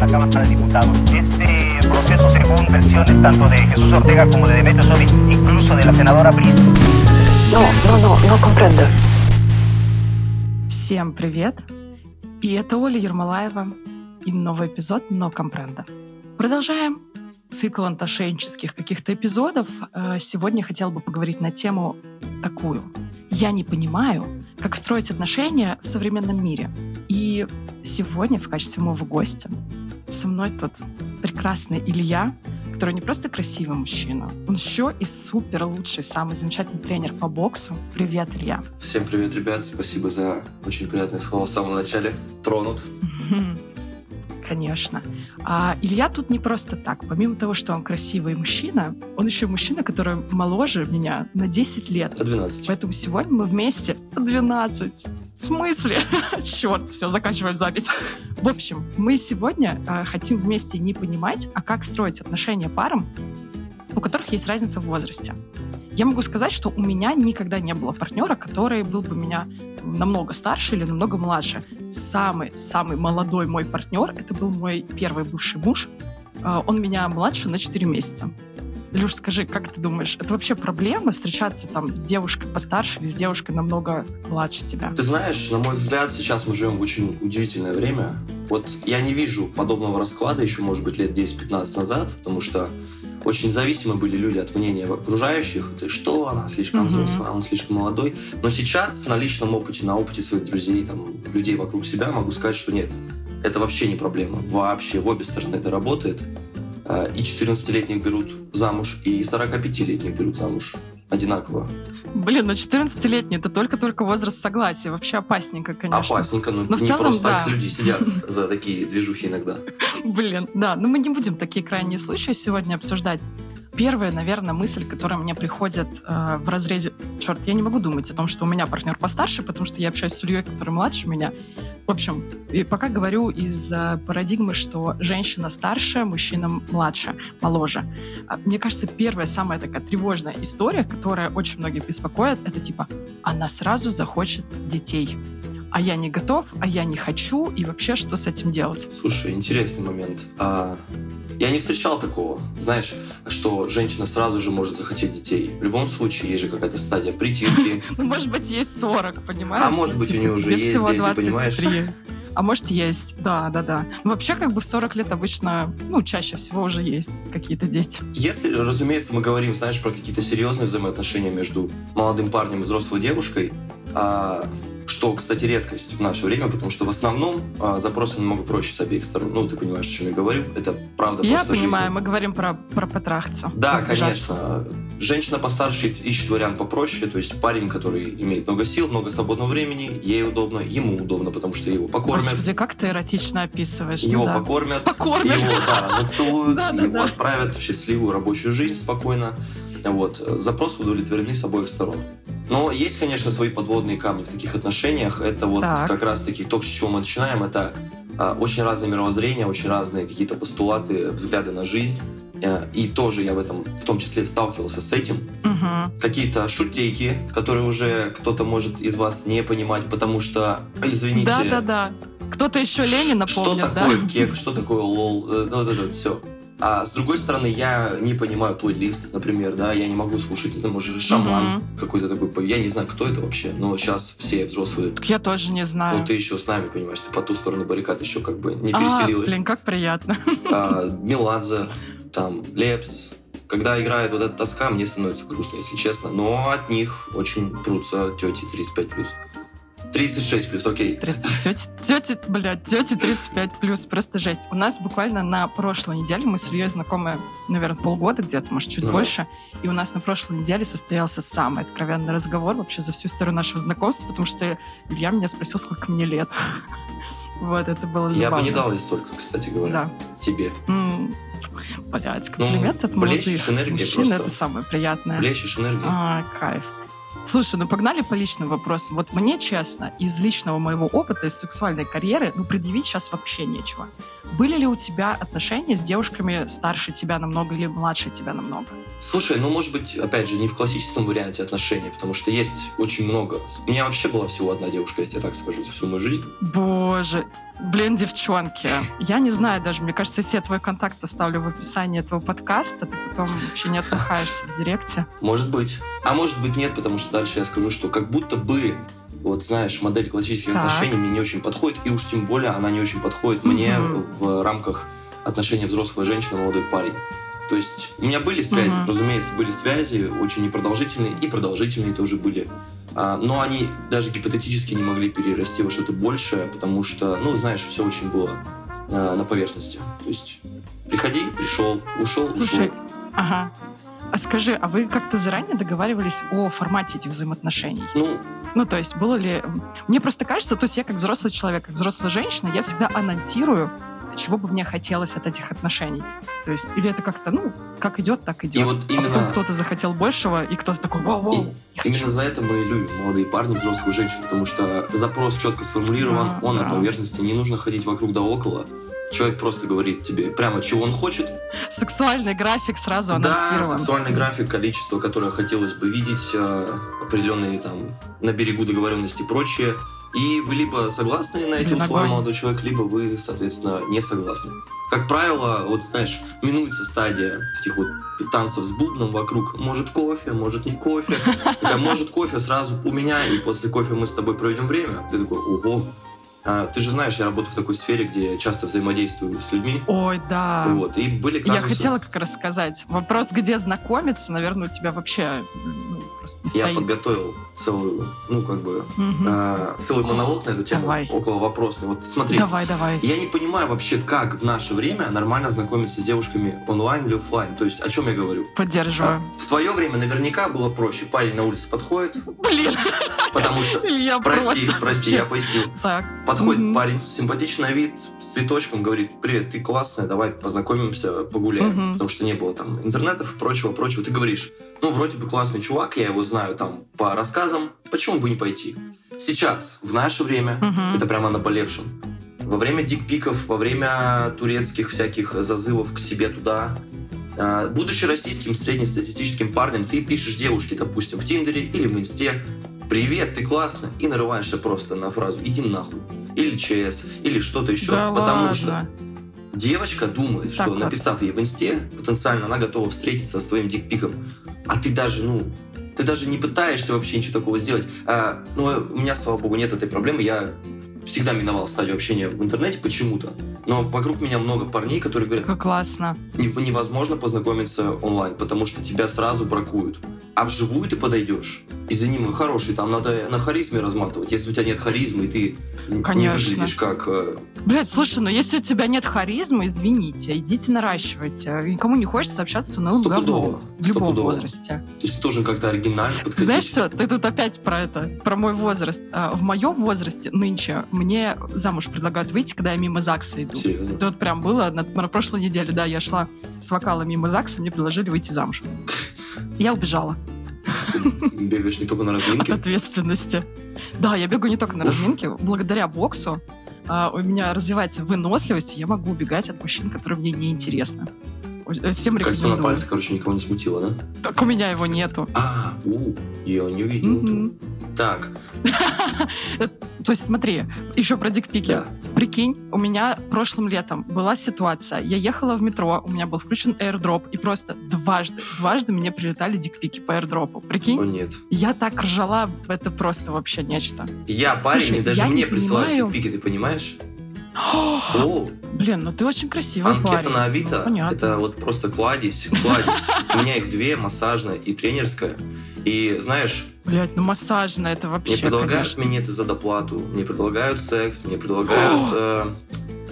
la Cámara de Diputados. Este proceso, según versiones tanto de Jesús Ortega como de Demetrio Sodi, incluso de la senadora Briz. No, no, no, no comprendo. Всем привет! И это Оля Ермолаева и новый эпизод «Но компренда». Продолжаем цикл антошенческих каких-то эпизодов. Э, Сегодня хотела бы поговорить на тему такую. Я не понимаю, как строить отношения в современном мире. И сегодня в качестве моего гостя со мной тут прекрасный Илья, который не просто красивый мужчина, он еще и супер лучший, самый замечательный тренер по боксу. Привет, Илья. Всем привет, ребят. Спасибо за очень приятные слова в самом начале. Тронут. Конечно. А Илья тут не просто так. Помимо того, что он красивый мужчина, он еще и мужчина, который моложе меня на 10 лет. До 12. Поэтому сегодня мы вместе 12. В смысле? Черт, все, заканчиваем запись. В общем, мы сегодня э, хотим вместе не понимать, а как строить отношения парам, у которых есть разница в возрасте. Я могу сказать, что у меня никогда не было партнера, который был бы меня намного старше или намного младше. Самый-самый молодой мой партнер, это был мой первый бывший муж. Э, Он меня младше на 4 месяца. Илюш, скажи, как ты думаешь, это вообще проблема встречаться там с девушкой постарше или с девушкой намного младше тебя? Ты знаешь, на мой взгляд, сейчас мы живем в очень удивительное время. Вот я не вижу подобного расклада еще, может быть, лет 10-15 назад, потому что очень зависимы были люди от мнения окружающих. Есть, что она слишком Мгм. взрослая, он слишком молодой. Но сейчас на личном опыте, на опыте своих друзей, там, людей вокруг себя могу сказать, что нет, это вообще не проблема. Вообще, в обе стороны это работает. Э, И 14-летних берут замуж, и 45-летних берут замуж одинаково. Блин, ну 14-летний, это только-только возраст согласия. Вообще опасненько, конечно. Опасненько, но, Но в не целом, просто да. так люди сидят за такие движухи иногда. Блин, да, но мы не будем такие крайние случаи сегодня обсуждать. Первая, наверное, мысль, которая мне приходит э, в разрезе... Черт, я не могу думать о том, что у меня партнер постарше, потому что я общаюсь с Ильей, который младше меня. В общем, и пока говорю из э, парадигмы, что женщина старше, мужчина младше, моложе. А, Мне кажется, первая, самая такая тревожная история, которая очень многих беспокоит, это типа, она сразу захочет детей. А я не готов, а я не хочу, и вообще что с этим делать? Слушай, интересный момент. А, я не встречал такого, знаешь, что женщина сразу же может захотеть детей. В любом случае, есть же какая-то стадия притирки. Ну, может быть, есть 40, понимаешь? А может быть, у типа, нее уже тебе есть всего дети, 23. понимаешь? А может, есть. Да, да, да. Ну, вообще, как бы в 40 лет обычно, ну, чаще всего уже есть какие-то дети. Если, разумеется, мы говорим, знаешь, про какие-то серьезные взаимоотношения между молодым парнем и взрослой девушкой, а, что, кстати, редкость в наше время, потому что в основном а, запросы намного проще с обеих сторон. Ну, ты понимаешь, о чем я говорю. Это правда Я просто понимаю, жизнь. мы говорим про, про потрахаться. Да, конечно. Женщина постарше ищет вариант попроще, то есть парень, который имеет много сил, много свободного времени, ей удобно, ему удобно, потому что его покормят, Господи, как ты эротично описываешь. его да. покормят, Покормят. его да, нацелуют, его отправят в счастливую рабочую жизнь спокойно. Вот. Запросы удовлетворены с обоих сторон. Но есть, конечно, свои подводные камни в таких отношениях. Это вот Так. как раз-таки то, с чего мы начинаем, это а, очень разные мировоззрения, очень разные какие-то постулаты, взгляды на жизнь. Э, И тоже я в этом, в том числе, сталкивался с этим. Мгм. Какие-то шутейки, которые уже кто-то может из вас не понимать, потому что, извините, Да, да, да. Кто-то еще Ленина что помнит, да? такое кек, что такое лол, э, вот это вот все. А с другой стороны, я не понимаю плейлист, например, да, я не могу слушать, это может шаман Мгм. какой-то такой, я не знаю, кто это вообще, но сейчас все взрослые. Так я тоже не знаю. Ну, ты еще с нами, понимаешь, ты по ту сторону баррикад еще как бы не а, переселилась. блин, как приятно. А, Меладзе, там, Лепс. Когда играет вот эта тоска, мне становится грустно, если честно. Но от них очень прутся тети 35+. 36 плюс, окей. 30, тети, тети, блядь, тети 35 плюс, просто жесть. У нас буквально на прошлой неделе, мы с Ильей знакомы, наверное, полгода где-то, может, чуть Ну да. больше, и у нас на прошлой неделе состоялся самый откровенный разговор вообще за всю историю нашего знакомства, потому что Илья меня спросил, сколько мне лет. Вот, это было забавно. Я бы не дал ей столько, кстати говоря, Да. тебе. Блядь, комплимент от Ну, молодых мужчин, просто. это самое приятное. Блещешь энергией. А, кайф. Слушай, ну погнали по личным вопросам. Вот мне, честно, из личного моего опыта, из сексуальной карьеры, ну, предъявить сейчас вообще нечего. Были ли у тебя отношения с девушками старше тебя намного или младше тебя намного? Слушай, ну, может быть, опять же, не в классическом варианте отношений, потому что есть очень много. У меня вообще была всего одна девушка, я тебе так скажу, за всю мою жизнь. Боже, блин, девчонки. Я не знаю даже, мне кажется, если я твой контакт оставлю в описании этого подкаста, ты потом вообще не отмахаешься в директе. Может быть. А может быть, нет, потому что дальше я скажу, что как будто бы вот знаешь, модель классических Так. отношений мне не очень подходит, и уж тем более она не очень подходит мне Мгм. в рамках отношения взрослая женщина, молодой парень. То есть у меня были связи, Мгм. разумеется, были связи, очень непродолжительные, и продолжительные тоже были. А, но они даже гипотетически не могли перерасти во что-то большее, потому что, ну, знаешь, все очень было а, на поверхности. То есть приходи, пришел, ушел, Слушай, ушел. ага. А скажи, а вы как-то заранее договаривались о формате этих взаимоотношений? Ну, Ну, то есть, было ли... Мне просто кажется, то есть я как взрослый человек, как взрослая женщина, я всегда анонсирую, чего бы мне хотелось от этих отношений. То есть, или это как-то, ну, как идет, так идет. И вот А потом именно- кто-то захотел большего, и кто-то такой, вау-вау. Именно за это мы и любим молодые парни, взрослых женщин, потому что запрос четко сформулирован, Да, он да. на поверхности, не нужно ходить вокруг да около. Человек просто говорит тебе прямо, чего он хочет. Сексуальный график сразу Да, анонсирован. сексуальный график, количество, которое хотелось бы видеть, э, определенные там на берегу договоренности и прочее. И вы либо согласны на эти Блин, условия, огонь. молодой человек, либо вы, соответственно, не согласны. Как правило, вот знаешь, минуется стадия этих вот танцев с бубном вокруг. Может кофе, может не кофе. Такая, может кофе сразу у меня, и после кофе мы с тобой проведем время. Ты такой, ого. А, ты же знаешь, я работаю в такой сфере, где я часто взаимодействую с людьми. Ой, да. Вот, и были Я казусы. хотела как раз сказать. Вопрос, где знакомиться, наверное, у тебя вообще не Я стоит. подготовил целую, ну, как бы, Мгм. а, целый монолог на эту тему, Давай. около вопросный. Вот смотри, Давай, давай. я не понимаю вообще, как в наше время нормально знакомиться с девушками онлайн или офлайн. То есть, о чем я говорю? Поддерживаю. А, В твое время наверняка было проще. Парень на улице подходит, Блин, потому что... Илья Прости, просто прости, я поясню. Так. Подходит Мгм. парень, симпатичный вид, с цветочком, говорит, привет, ты классная, давай познакомимся, погуляем. Мгм. Потому что не было там интернетов и прочего, прочего. Ты говоришь, ну, вроде бы классный чувак, я его знаю там по рассказам, почему бы не пойти? Сейчас, в наше время, Мгм. это прямо наболевшем. Во время дикпиков, во время турецких всяких зазывов к себе туда, а, будучи российским среднестатистическим парнем, ты пишешь девушке, допустим, в Тиндере или в Инсте, «Привет, ты классно!» и нарываешься просто на фразу «иди нахуй» или «ЧС» или что-то еще. Да потому ладно. что девочка думает, Так что вот. написав ей в Инсте, потенциально она готова встретиться с твоим дикпиком. А ты даже, ну, ты даже не пытаешься вообще ничего такого сделать. А, ну, у меня, слава богу, нет этой проблемы. Я всегда миновал стадию общения в интернете почему-то. Но вокруг меня много парней, которые говорят, Как классно. «Нев- невозможно познакомиться онлайн, потому что тебя сразу бракуют. А вживую ты подойдешь. Извини, мой хороший, там надо на харизме разматывать. Если у тебя нет харизмы, и ты не Конечно. выглядишь как... э, Блять, слушай, ну если у тебя нет харизмы, извините, идите наращивайте. Никому не хочется общаться с унылым говном. В любом Стопудово. возрасте. То есть ты должен как-то оригинально подходить. знаешь что, ты тут опять про это, про мой возраст. А, В моем возрасте нынче мне замуж предлагают выйти, когда я мимо ЗАГСа иду. Серьезно. Это вот прям было на, на прошлой неделе, да, я шла с вокала мимо ЗАГСа, мне предложили выйти замуж. Я убежала Ты бегаешь не только на от разминке. ответственности. Да, я бегаю не только на разминке, благодаря боксу а, у меня развивается выносливость, и я могу убегать от мужчин, которые мне не интересны. Всем Кольцо на рекомендую. пальце, короче, никого не смутило, да? Так у меня его нету. А, у, я не видел. Так, То есть смотри, еще про дикпики. да. Прикинь, у меня прошлым летом была ситуация. Я ехала в метро, у меня был включен airdrop, и просто дважды, дважды мне прилетали дикпики по airdropу. О, Прикинь? нет. Я так ржала, это просто вообще нечто. Я парень, Слушай, и даже мне не присылают понимаю- пики, ты понимаешь? О, Блин, ну ты очень красивый анкета парень. на Авито, Понятно. это вот просто кладезь, кладезь. У меня их две, массажная и тренерская. И знаешь, Блять, ну массажная, это мне вообще, предлагают конечно. минеты за доплату, мне предлагают секс, мне предлагают э,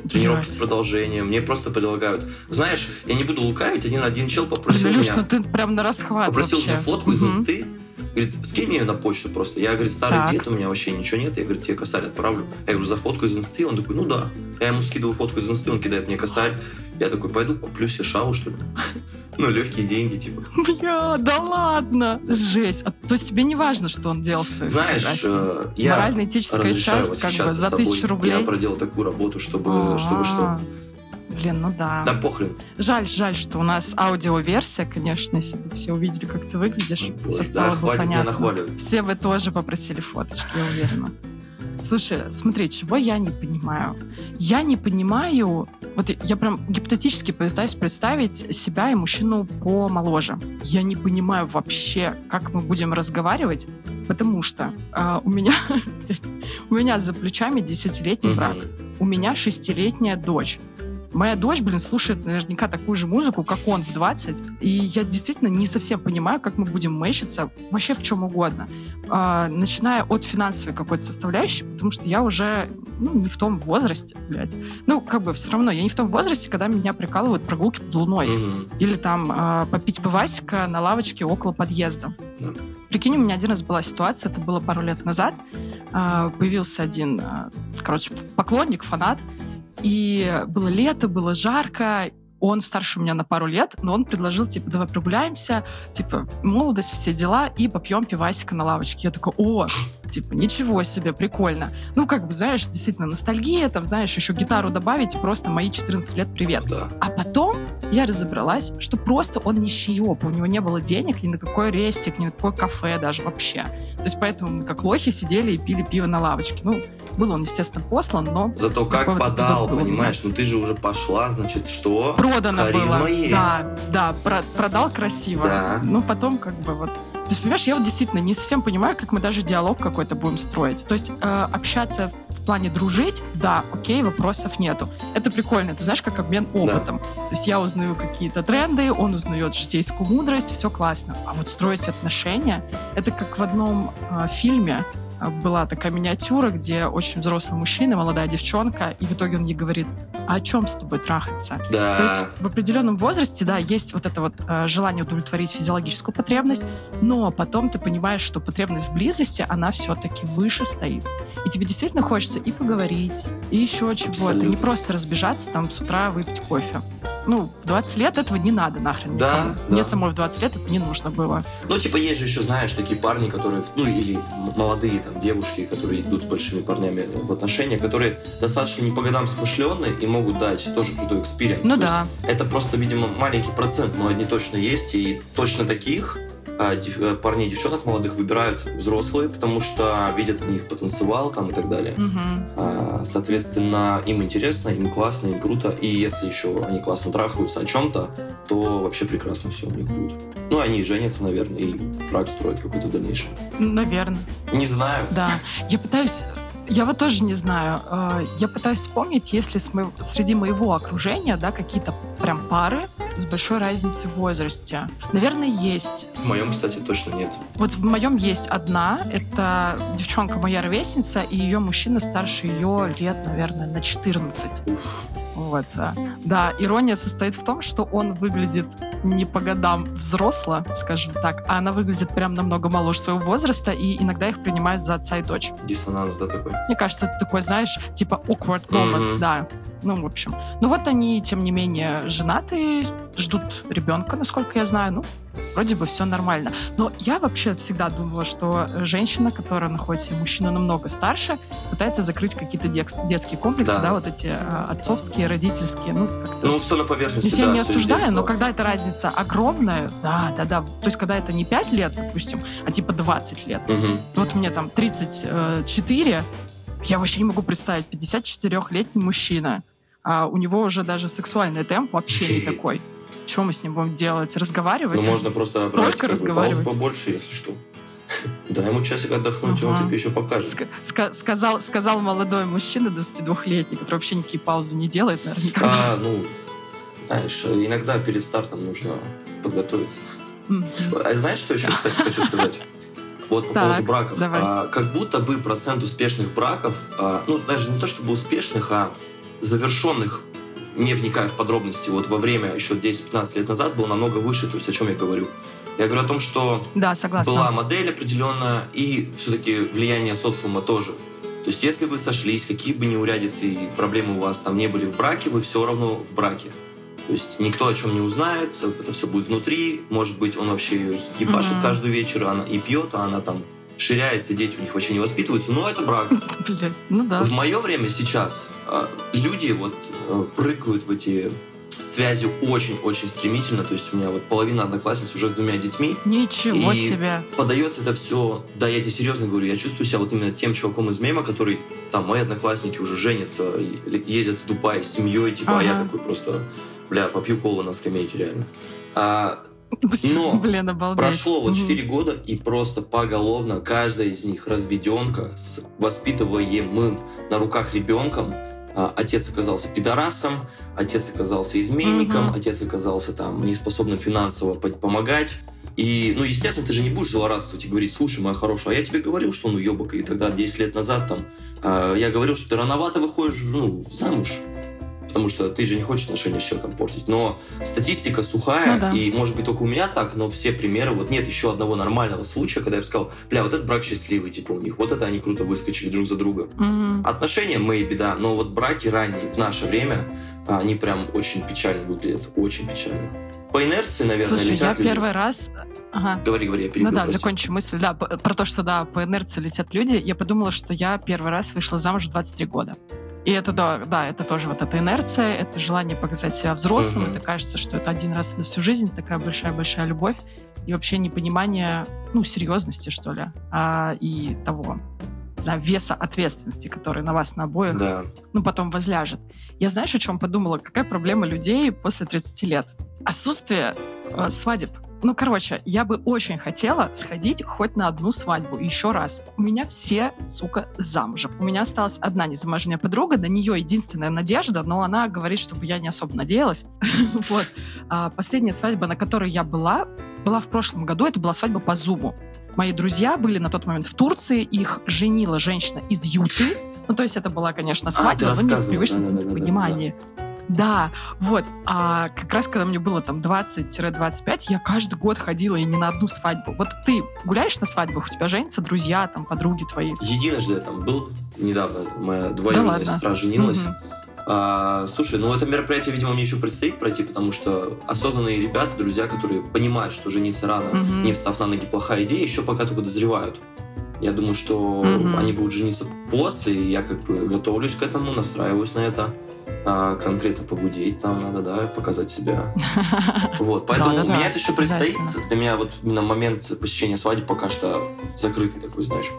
тренировки с продолжением, мне просто предлагают. Знаешь, я не буду лукавить, один один чел Блин, попросил Илюш, меня... ну ты прям на расхват попросил вообще. мне фотку из Мгм. инсты. Говорит, скинь мне ее на почту просто. Я, говорит, старый Так. дед, у меня вообще ничего нет. Я, говорит, тебе косарь отправлю. Я говорю, за фотку из инсты? Он такой, ну да. Я ему скидываю фотку из инсты, он кидает мне косарь. Я такой, пойду куплю себе шаву, что ли. Ну, легкие деньги, типа. Бля, да ладно. Жесть. А, то есть тебе не важно, что он делал с твоей Знаешь, э, я Морально-этическая часть, как бы, за тысячу рублей. Я проделал такую работу, чтобы, чтобы что? А, Блин, ну да. Да похрен. Жаль, жаль, что у нас аудиоверсия, конечно, если бы все увидели, как ты выглядишь, Ой, все да, стало бы хватит меня понятно. нахваливать. Все бы тоже попросили фоточки, я уверена. Слушай, смотри, чего я не понимаю? Я не понимаю... Вот я прям гипотетически пытаюсь представить себя и мужчину помоложе. Я не понимаю вообще, как мы будем разговаривать, потому что а, у меня у меня за плечами десятилетний брак. У меня шестилетняя дочь. Моя дочь, блин, слушает наверняка такую же музыку, как он в 20. И я действительно не совсем понимаю, как мы будем мэчиться вообще в чем угодно. А, начиная от финансовой какой-то составляющей, потому что я уже ну, не в том возрасте, блядь. Ну, как бы все равно, я не в том возрасте, когда меня прикалывают прогулки под луной. Мгм. Или там а, попить пивасика на лавочке около подъезда. Да. Прикинь, у меня один раз была ситуация, это было пару лет назад. А, появился один, а, короче, поклонник, фанат. И было лето, было жарко. Он старше меня на пару лет, но он предложил, типа, давай прогуляемся, типа, молодость, все дела, и попьем пивасика на лавочке. Я такой, о, типа, ничего себе, прикольно. Ну, как бы, знаешь, действительно, ностальгия, там, знаешь, еще гитару добавить, и просто мои 14 лет привет. Да. А потом я разобралась, что просто он нищеёб, у него не было денег ни на какой рестик, ни на какое кафе даже вообще. То есть поэтому мы как лохи сидели и пили пиво на лавочке. Ну, был он, естественно, послан, но Зато как вот подал, был понимаешь? Ну ты же уже пошла, значит, что? продано Харизма было. есть. Да, да, про- продал красиво. Да. Ну, потом как бы вот... То есть, понимаешь, я вот действительно не совсем понимаю, как мы даже диалог какой-то будем строить. То есть э, общаться в плане дружить, да, окей, вопросов нету. Это прикольно, ты знаешь, как обмен опытом. То есть я узнаю какие-то тренды, он узнает житейскую мудрость, все классно. А вот строить отношения, это как в одном э, фильме была такая миниатюра, где очень взрослый мужчина, молодая девчонка, и в итоге он ей говорит, а о чем с тобой трахаться? Да. То есть в определенном возрасте, да, есть вот это вот э, желание удовлетворить физиологическую потребность, но потом ты понимаешь, что потребность в близости, она все-таки выше стоит. И тебе действительно хочется и поговорить, и еще чего-то. Не просто разбежаться там с утра выпить кофе. Ну, в 20 лет этого не надо нахрен. Да, никому. да. Мне самой в 20 лет это не нужно было. Ну, типа, есть же еще, знаешь, такие парни, которые, ну, или молодые там девушки, которые идут с большими парнями в отношения, которые достаточно не по годам смышленные и могут дать тоже крутой experience. Ну То есть да. Это просто, видимо, маленький процент, но они точно есть, и точно таких а, э, парней и девчонок молодых выбирают взрослые, потому что видят в них потенциал там и так далее. А, Соответственно, им интересно, им классно, им круто. И если еще они классно трахаются о чем-то, то вообще прекрасно все у них будет. Ну, они и женятся, наверное, и брак строят какой-то дальнейший. Наверное. Не знаю. Да. Я пытаюсь... Я вот тоже не знаю. Э, Я пытаюсь вспомнить, если среди моего окружения, да, какие-то прям пары с большой разницей в возрасте. Наверное, есть. В моем, кстати, точно нет. Вот в моем есть одна. Это девчонка моя ровесница, и ее мужчина старше ее лет, наверное, на 14. Вот. а. Да, ирония состоит в том, что он выглядит не по годам взросло, скажем так, а она выглядит прям намного моложе своего возраста, и иногда их принимают за отца и дочь. Диссонанс, да, такой. Мне кажется, это такой, знаешь, типа awkward moment, Мгм. да. Ну, в общем. Ну вот они, тем не менее, женаты, ждут ребенка, насколько я знаю. Ну, вроде бы все нормально. Но я вообще всегда думала, что женщина, которая находит себе мужчину намного старше, пытается закрыть какие-то детские комплексы, Да. да, вот эти э, отцовские, родительские, ну, как-то... Ну, все на поверхности, Здесь я да, не всё из осуждаю, но когда эта разница огромная, да, да, да. То есть, когда это не 5 лет, допустим, а типа 20 лет. Мгм. Вот мне там 34, я вообще не могу представить, 54-летний мужчина, а у него уже даже сексуальный темп вообще не такой. Что мы с ним будем делать? Разговаривать? Ну, можно просто брать Только как бы, разговаривать. паузу побольше, если что. Дай ему часик отдохнуть, и он Ага. тебе еще покажет. Ска- сказал, сказал молодой мужчина, 22-летний, который вообще никакие паузы не делает, наверное, никогда. А, ну, знаешь, иногда перед стартом нужно подготовиться. Мгм. А знаешь, что еще, кстати, хочу сказать? Вот по Так, поводу браков. давай. А, как будто бы процент успешных браков, а, ну, даже не то чтобы успешных, а завершенных, не вникая в подробности, вот во время еще 10-15 лет назад был намного выше. То есть о чем я говорю? Я говорю о том, что Да, согласна. была модель определенная, и все-таки влияние социума тоже. То есть, если вы сошлись, какие бы неурядицы и проблемы у вас там не были в браке, вы все равно в браке. То есть никто о чем не узнает, это все будет внутри. Может быть, он вообще ебашит Мгм. каждый вечер, она и пьет, а она там ширяется, дети у них вообще не воспитываются, но это брак. Ну да. В мое время сейчас а, люди вот э, прыгают в эти связи очень-очень стремительно. То есть у меня вот половина одноклассниц уже с двумя детьми. Ничего И себе. Подается это все, да, я тебе серьезно говорю, я чувствую себя вот именно тем чуваком из мема, который, там, мои одноклассники уже женятся, ездят в Дубай с семьей, типа, а я Ага. такой просто, бля, попью колу на скамейке, реально. А, Но Блин, обалдеть. Прошло вот Мгм. 4 года, и просто поголовно каждая из них разведенка с воспитываемым на руках ребенком. А, Отец оказался пидорасом, отец оказался изменником, Мгм. отец оказался там неспособным финансово по- помогать. И, ну, естественно, ты же не будешь злорадствовать и говорить, слушай, моя хорошая, а я тебе говорил, что он уебок, и тогда 10 лет назад там а, я говорил, что ты рановато выходишь ну, замуж, потому что ты же не хочешь отношения с человеком портить. Но статистика сухая, Ну да. и может быть только у меня так, но все примеры, вот нет еще одного нормального случая, когда я бы сказал, бля, вот этот брак счастливый, типа у них, вот это они круто выскочили друг за друга. Мгм. Отношения, maybe, да, но вот браки ранние в наше время, а, они прям очень печально выглядят, очень печально. По инерции, наверное, Слушай, я летят люди. первый раз... Ага. Говори, говори, я Ну перебил, да, закончу мысль. Да, про то, что да, по инерции летят люди. Я подумала, что я первый раз вышла замуж в 23 года. И это, да, да, это тоже вот эта инерция, это желание показать себя взрослым. Мгм. Это кажется, что это один раз на всю жизнь, такая большая-большая любовь. И вообще непонимание, ну, серьезности, что ли, а, и того, знаю, веса ответственности, который на вас на обоих Да. ну, потом возляжет. Я знаешь, о чем подумала? Какая проблема людей после 30 лет? Отсутствие э, свадеб. Ну, короче, я бы очень хотела сходить хоть на одну свадьбу еще раз. У меня все, сука, замужем. У меня осталась одна незамужняя подруга, на нее единственная надежда, но она говорит, чтобы я не особо надеялась. Вот. А Последняя свадьба, на которой я была, была в прошлом году. Это была свадьба по зубу. Мои друзья были на тот момент в Турции, их женила женщина из Юты. Ну, то есть это была, конечно, А, свадьба, но не в привычном понимании. Да, вот. А как раз, когда мне было там 20-25, я каждый год ходила и не на одну свадьбу. Вот ты гуляешь на свадьбах, у тебя женятся друзья, там, подруги твои. Единожды я там был недавно, моя двоюродная ладно? сестра женилась. Мгм. А, слушай, ну это мероприятие, видимо, мне еще предстоит пройти, потому что осознанные ребята, друзья, которые понимают, что жениться рано, Мгм. не встав на ноги, плохая идея, еще пока только дозревают. Я думаю, что Мгм. они будут жениться после, и я как бы готовлюсь к этому, настраиваюсь на это. А, конкретно погудеть там надо, да, показать себя. Вот, поэтому у меня это еще предстоит. Для меня вот на момент посещения свадьбы пока что закрытый такой, знаешь.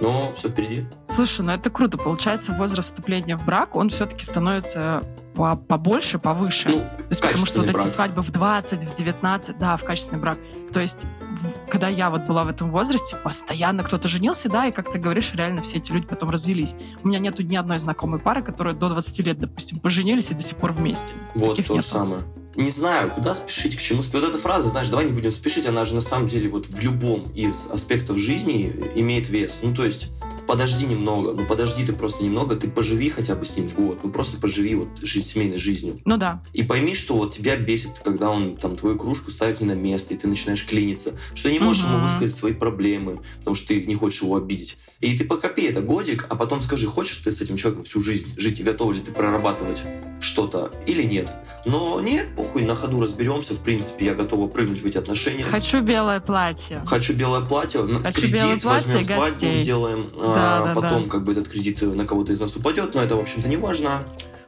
Но все впереди. Слушай, ну это круто. Получается, возраст вступления в брак, он все-таки становится по- побольше, повыше. Ну, То есть, потому что вот качественный эти брак. свадьбы в 20, в 19, да, в качественный брак. То есть, в- когда я вот была в этом возрасте, постоянно кто-то женился, да, и, как ты говоришь, реально все эти люди потом развелись. У меня нету ни одной знакомой пары, которые до 20 лет, допустим, поженились и до сих пор вместе. Вот Таких то нету. самое. Не знаю, куда спешить, к чему спешить. Вот эта фраза, знаешь, давай не будем спешить, она же на самом деле вот в любом из аспектов жизни имеет вес. Ну, то есть, подожди немного, ну подожди ты просто немного, ты поживи хотя бы с ним в год, ну просто поживи вот жи- семейной жизнью. Ну да. И пойми, что вот тебя бесит, когда он там твою кружку ставит не на место, и ты начинаешь клиниться, что ты не можешь ему Мгм. высказать свои проблемы, потому что ты не хочешь его обидеть. И ты покопи это годик, а потом скажи, хочешь ты с этим человеком всю жизнь жить и готов ли ты прорабатывать что-то или нет. Но нет, похуй, на ходу разберемся. В принципе, я готова прыгнуть в эти отношения. Хочу белое платье. Хочу белое платье, Хочу кредит белое платье возьмем и свадьбу, гостей. сделаем, а, Да, да, потом да. как бы этот кредит на кого-то из нас упадет, но это, в общем-то, не важно.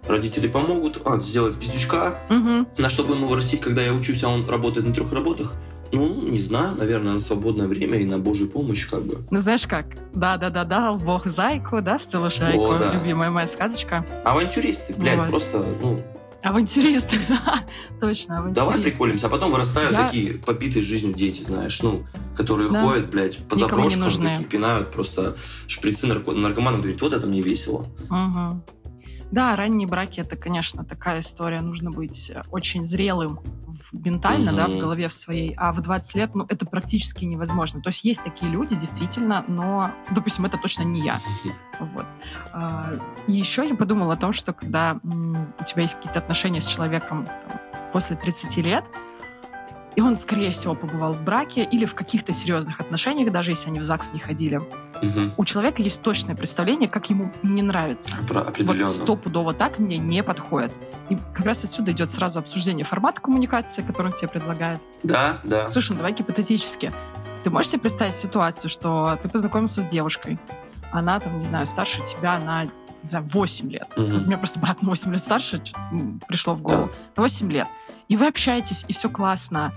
Родители помогут, а, сделаем пиздючка, Мгм. на что бы ему вырастить, когда я учусь, а он работает на трех работах? Ну, не знаю, наверное, на свободное время и на божью помощь, как бы. Ну знаешь как? Да-да-да, дал бог зайку, да, стелушайку, О, да. любимая моя сказочка. Авантюристы, блядь, Вот. просто, ну, Авантюрист. Точно, авантюрист. давай приколимся. А потом вырастают Я- такие побитые жизнью дети, знаешь, ну, которые Да. ходят, блядь, по заброшкам, такие пинают просто шприцы нарко- наркоманам, говорят, вот это мне весело. Мгм. Да, ранние браки это, конечно, такая история. Нужно быть э, очень зрелым ментально, да, в голове в своей. А в 20 лет, ну, это практически невозможно. То есть есть такие люди, действительно, но, допустим, это точно не я. Вот. А, И еще я подумала о том, что когда у тебя есть какие-то отношения с человеком там, после 30 лет, и он, скорее всего, побывал в браке или в каких-то серьезных отношениях, даже если они в ЗАГС не ходили, Мгм. у человека есть точное представление, как ему не нравится. Про- Определенно. Вот стопудово так мне не подходит. И как раз отсюда идет сразу обсуждение формата коммуникации, который он тебе предлагает. Да, да. Слушай, ну давай гипотетически. Ты можешь себе представить ситуацию, что ты познакомился с девушкой, она там, не знаю, старше тебя на, не знаю, 8 лет. Мгм. У меня просто брат на 8 лет старше, пришло в голову. На 8 лет. И вы общаетесь, и все классно.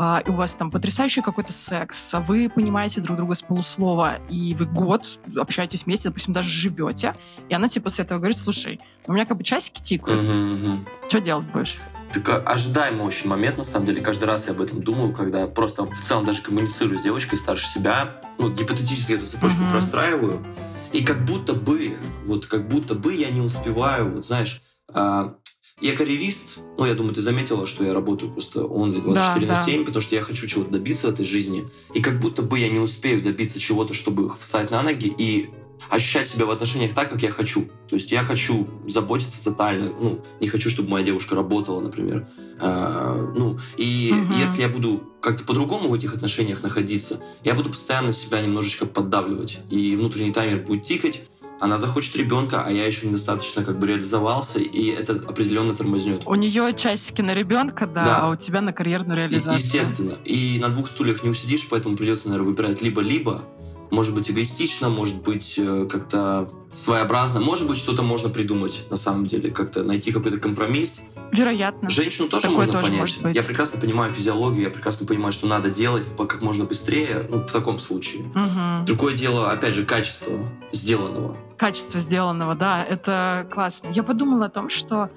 А, и у вас там потрясающий какой-то секс, а вы понимаете друг друга с полуслова, и вы год общаетесь вместе, допустим, даже живете, и она тебе после этого говорит, слушай, у меня как бы часики тикают, Мгм, мгм. что делать будешь? Так а, ожидаемый очень момент, на самом деле. Каждый раз я об этом думаю, когда просто в целом даже коммуницирую с девочкой старше себя. Ну, гипотетически эту цепочку Мгм. простраиваю. И как будто бы, вот как будто бы я не успеваю, вот знаешь, а, я карьерист, ну, я думаю, ты заметила, что я работаю просто only 24 Да, на да. 7, потому что я хочу чего-то добиться в этой жизни. И как будто бы я не успею добиться чего-то, чтобы встать на ноги и ощущать себя в отношениях так, как я хочу. То есть я хочу заботиться тотально, ну, не хочу, чтобы моя девушка работала, например. А, ну, и Мгм. если я буду как-то по-другому в этих отношениях находиться, я буду постоянно себя немножечко поддавливать. И внутренний таймер будет тикать, она захочет ребенка, а я еще недостаточно как бы реализовался, и это определенно тормознет. У нее часики на ребенка, да, Да. а у тебя на карьерную И- реализацию. Естественно. И на двух стульях не усидишь, поэтому придется, наверное, выбирать либо-либо. Может быть, эгоистично, может быть, э, как-то своеобразно. Может быть, что-то можно придумать, на самом деле. Как-то найти какой-то компромисс. Вероятно. Женщину тоже Такое можно тоже понять. может быть. Я прекрасно понимаю физиологию, я прекрасно понимаю, что надо делать как можно быстрее, ну, в таком случае. Мгм. Другое дело, опять же, качество сделанного. Качество сделанного, да, это классно. Я подумала о том, что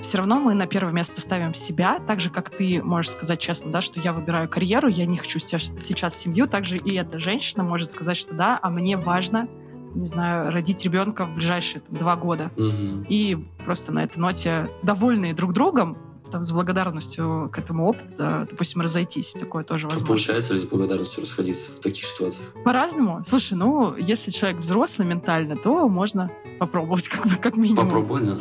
все равно мы на первое место ставим себя, так же, как ты можешь сказать честно, да, что я выбираю карьеру, я не хочу сейчас семью, также и эта женщина может сказать, что да, а мне важно, не знаю, родить ребенка в ближайшие там, два года. Мгм. И просто на этой ноте довольные друг другом, там, с благодарностью к этому опыту, да, допустим, разойтись. Такое тоже А возможно. Получается ли с благодарностью расходиться в таких ситуациях? По-разному. Слушай, ну, если человек взрослый ментально, то можно попробовать, как, бы, как минимум. Попробуй, да.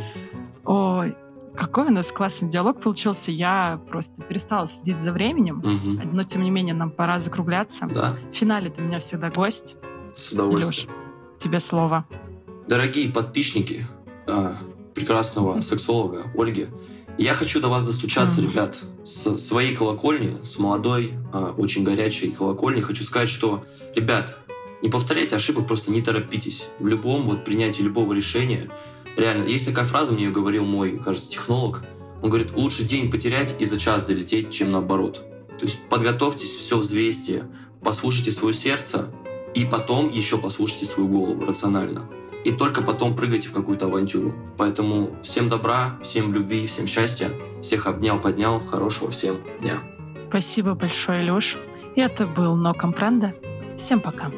Ой, какой у нас классный диалог получился. Я просто перестала следить за временем. Мгм. Но, тем не менее, нам пора закругляться. Да, В финале ты у меня всегда гость. с удовольствием. Тебе слово. Дорогие подписчики а, прекрасного сексолога Ольги, я хочу до вас достучаться, ребят, с своей колокольни, с молодой, а, очень горячей колокольни. Хочу сказать, что, ребят, не повторяйте ошибок, просто не торопитесь. В любом вот принятии любого решения. Реально, есть такая фраза, мне ее говорил мой, кажется, технолог. Он говорит, лучше день потерять и за час долететь, чем наоборот. То есть подготовьтесь, все взвесьте, послушайте свое сердце, и потом еще послушайте свою голову рационально. И только потом прыгайте в какую-то авантюру. Поэтому всем добра, всем любви, всем счастья. Всех обнял, поднял. Хорошего всем дня. Спасибо большое, Леш. Это был Но Компренда. Всем пока.